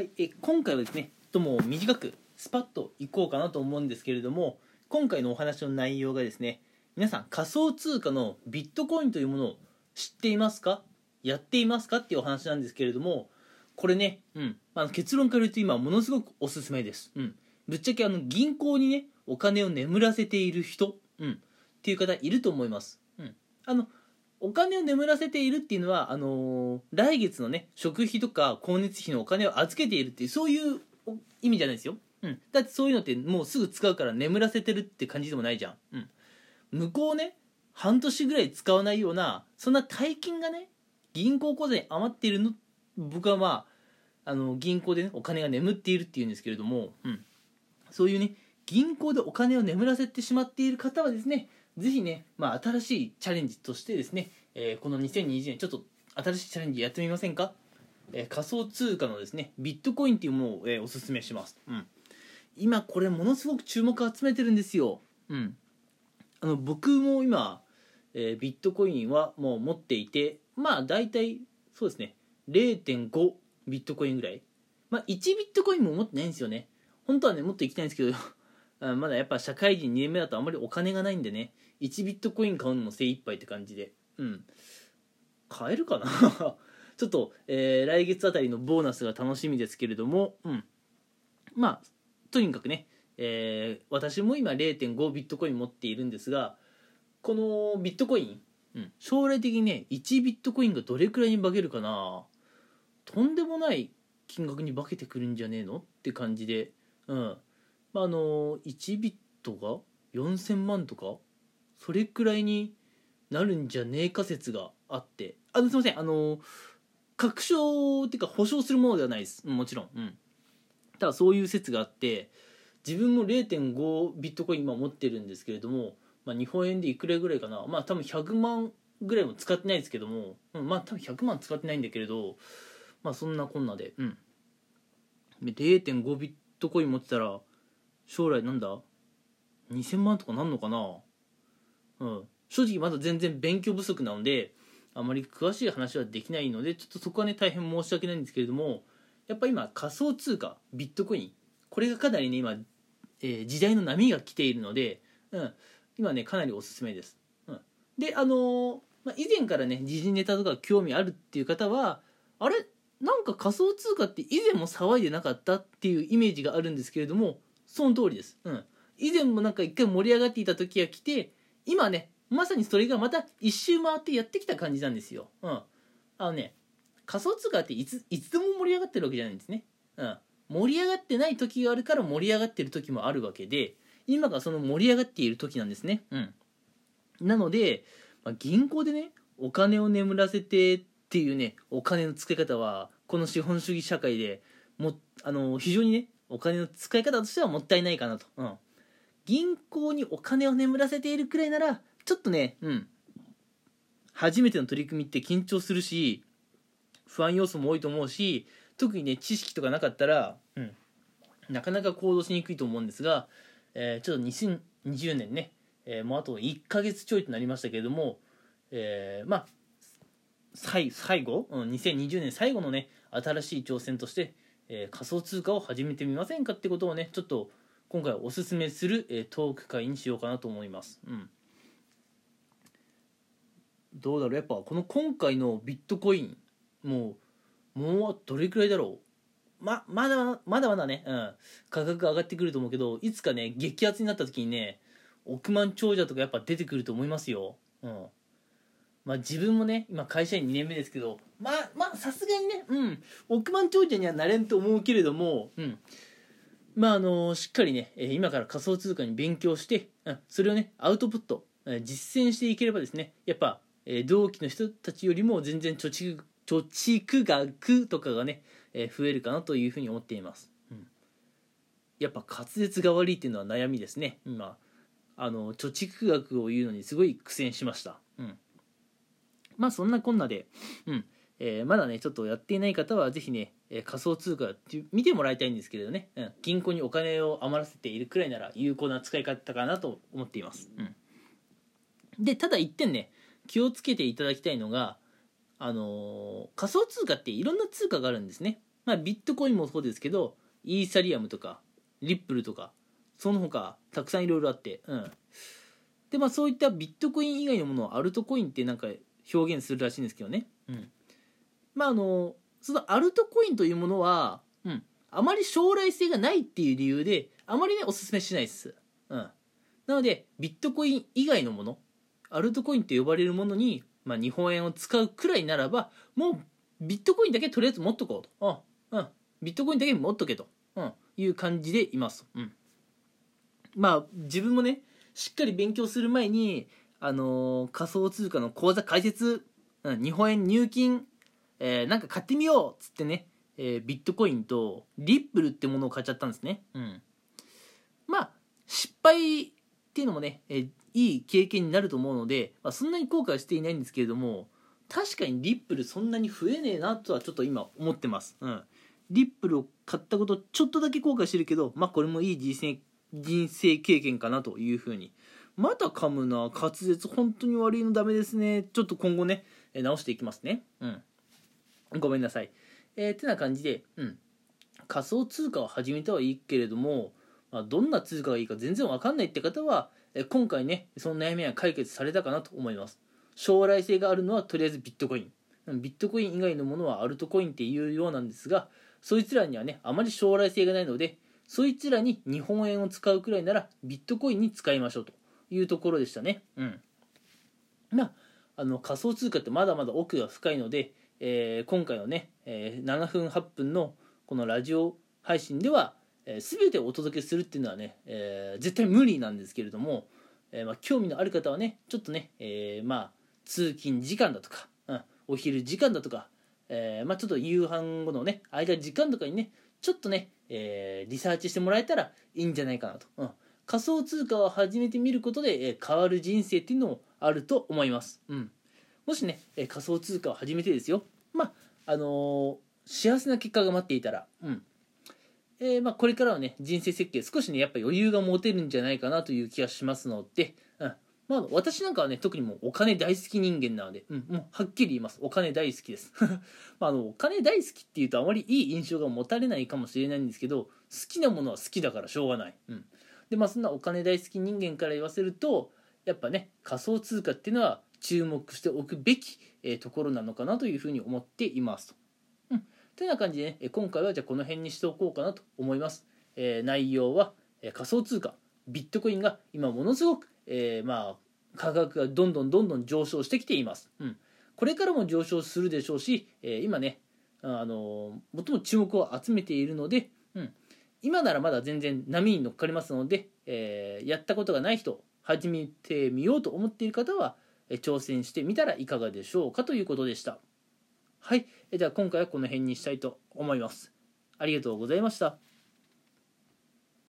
はい、え今回はですねとも短くスパッといこうかなと思うんですけれども今回のお話の内容がですね皆さん仮想通貨のビットコインというものを知っていますか？やっていますか？っていうお話なんですけれどもこれね、うん、あの結論から言うと今ものすごくおすすめです、うん、ぶっちゃけあの銀行にねお金を眠らせている人、うん、っていう方いると思います、うん、あのお金を眠らせているっていうのはあのー来月のね食費とか光熱費のお金を預けているっていうそういう意味じゃないですよ、うん、だってそういうのってもうすぐ使うから眠らせてるって感じでもないじゃん、うん、向こうね半年ぐらい使わないようなそんな大金がね銀行口座に余っているの僕はまああの銀行でねお金が眠っているっていうんですけれども、うん、そういうね銀行でお金を眠らせてしまっている方はですねぜひね、まあ、新しいチャレンジとしてですね、えーこの2020年ちょっと新しいチャレンジやってみませんか、えー仮想通貨のですねビットコインっていうものを、えーおすすめします、うん、今これものすごく注目を集めてるんですよ、うん、あの僕も今、えービットコインはもう持っていてまあ大体そうですね0.5ビットコインぐらい。まあ1ビットコインも持ってないんですよね。本当はねもっと行きたいんですけどまだやっぱ社会人2年目だとあんまりお金がないんでね。1ビットコイン買うのも精一杯って感じで。うん。買えるかな？ちょっと、えー来月あたりのボーナスが楽しみですけれども。うん。まあとにかくね、えー私も今0.5ビットコイン持っているんですがこのビットコイン、うん、将来的にね1ビットコインがどれくらいに化けるかな？とんでもない金額に化けてくるんじゃねえの？って感じで。うん。まああの1ビットが4000万とかそれくらいになるんじゃねえか説があって。あのすいません。あの確証っていうか保証するものではないです。もちろん。うん。ただそういう説があって自分も0.5ビットコイン今持ってるんですけれども、まあ、日本円でいくらぐらいかな。まあ多分100万ぐらいも使ってないですけども、うん、まあ多分100万使ってないんだけれどまあそんなこんなで。うん。0.5ビットコイン持ってたら将来なんだ？2000万とかなんのかな？うん。正直まだ全然勉強不足なのであまり詳しい話はできないのでちょっとそこはね大変申し訳ないんですけれどもやっぱ今仮想通貨ビットコインこれがかなりね今、えー時代の波が来ているので、うん、今ねかなりおすすめです、うん、であのーまあ、以前からね時事ネタとか興味あるっていう方はあれ？なんか仮想通貨って以前も騒いでなかったっていうイメージがあるんですけれどもその通りです、うん、以前もなんか一回盛り上がっていた時が来て今ねまさにそれがまた一周回ってやってきた感じなんですよ、うん、あのね仮想通貨っていついつでも盛り上がってるわけじゃないんですね、うん、盛り上がってない時があるから盛り上がってる時もあるわけで今がその盛り上がっている時なんですね、うん、なので、まあ、銀行でねお金を眠らせてっていうねお金の使い方はこの資本主義社会でもあの非常にねお金の使い方としてはもったいないかなと、うん、銀行にお金を眠らせているくらいならちょっとねうん。初めての取り組みって緊張するし不安要素も多いと思うし特にね知識とかなかったら、うん、なかなか行動しにくいと思うんですが、えーちょっと2020年ね、えーもうあと1ヶ月ちょいとなりましたけれども、えーまあ最後、うん、2020年最後のね新しい挑戦として、えー仮想通貨を始めてみませんかってことをねちょっと今回おすすめする、えートーク会にしようかなと思います。うん。どうだろう？やっぱこの今回のビットコインもうもうどれくらいだろう？ままだまだまだね、うん、価格上がってくると思うけどいつかね激アツになった時にね億万長者とかやっぱ出てくると思いますよ、うん。まあ、自分もね今会社員2年目ですけどまあまあさすがにね、うん、億万長者にはなれんと思うけれども、うん、まああのしっかりねえー今から仮想通貨に勉強して、うん、それをねアウトプットえー実践していければですねやっぱ、えー同期の人たちよりも全然貯蓄貯蓄額とかがね、えー増えるかなというふうに思っています、うん、やっぱ滑舌が悪いっていうのは悩みですね。今あの貯蓄額を言うのにすごい苦戦しました、うん、まあそんなこんなで、うん。えーまだねちょっとやっていない方はぜひね、えー仮想通貨って見てもらいたいんですけれどね、うん、銀行にお金を余らせているくらいなら有効な使い方かなと思っています、うん、でただ一点ね気をつけていただきたいのがあのー仮想通貨っていろんな通貨があるんですね。まあ、ビットコインもそうですけどイーサリアムとかリップルとかその他たくさんいろいろあってうん。でまあそういったビットコイン以外のものをアルトコインってなんか表現するらしいんですけどね。うん。まああのそのアルトコインというものはうん。あまり将来性がないっていう理由であまりねおすすめしないです。うん。なのでビットコイン以外のものアルトコインと呼ばれるものに、まあ、日本円を使うくらいならばもうビットコインだけとりあえず持っとこうと、うん。うん、ビットコインだけ持っとけと、うん、いう感じでいます、うん、まあ自分もねしっかり勉強する前に、あのー、仮想通貨の口座開設、うん、日本円入金、えー、なんか買ってみようっつってね、えー、ビットコインとリップルってものを買っちゃったんですね、うん、まあ失敗っていうのもね、えー、いい経験になると思うので、まあ、そんなに後悔はしていないんですけれども確かにリップルそんなに増えねえなとはちょっと今思ってます、うん、リップルを買ったことちょっとだけ後悔してるけどまあこれもいい人生人生経験かなというふうにまた噛むな。滑舌本当に悪いのダメですね。ちょっと今後ね直していきますね。うん。ごめんなさい。えー、てな感じでうん。仮想通貨を始めてはいいけれども、まあ、どんな通貨がいいか全然わかんないって方は今回ねその悩みは解決されたかなと思います。将来性があるのはとりあえずビットコイン。ビットコイン以外のものはアルトコインっていうようなんですがそいつらにはねあまり将来性がないのでそいつらに日本円を使うくらいならビットコインに使いましょうと。いうところでしたね。うん。まああの仮想通貨ってまだまだ奥が深いので、えー、今回のね、えー、7分8分のこのラジオ配信ではえー、全てお届けするっていうのはね、えー、絶対無理なんですけれども、えー、まあ、興味のある方はねちょっとね、えまあ、通勤時間だとか、うん、お昼時間だとか、えまあ、ちょっと夕飯後のね間時間とかにねちょっとね、えリサーチしてもらえたらいいんじゃないかなと、うん、仮想通貨を始めてみることで、え変わる人生っていうのもあると思います、うん、もしね、え仮想通貨を始めてですよ。まああの幸せな結果が待っていたら、うん、えー、まあ、これからはね人生設計少しねやっぱ余裕が持てるんじゃないかなという気がしますので、うん。まあ、私なんかはね特にもうお金大好き人間なので、うん、もうはっきり言います。お金大好きです。まあ、あのお金大好きっていうとあまりいい印象が持たれないかもしれないんですけど好きなものは好きだからしょうがない、うん、でまあそんなお金大好き人間から言わせるとやっぱね仮想通貨っていうのは注目しておくべき、えー、ところなのかなというふうに思っていますとというような感じで、ね、今回はじゃあこの辺にしておこうかなと思います。えー、内容は、え仮想通貨、ビットコインが今ものすごく、えー、まあ、価格がどんどんどんどん上昇してきています。うん、これからも上昇するでしょうし、え、今ね、あの最も注目を集めているので、今ならまだ全然波に乗っかりますので、えー、やったことがない人始めてみようと思っている方は、挑戦してみたらいかがでしょうかということでした。はい。では今回はこの辺にしたいと思います。ありがとうございました。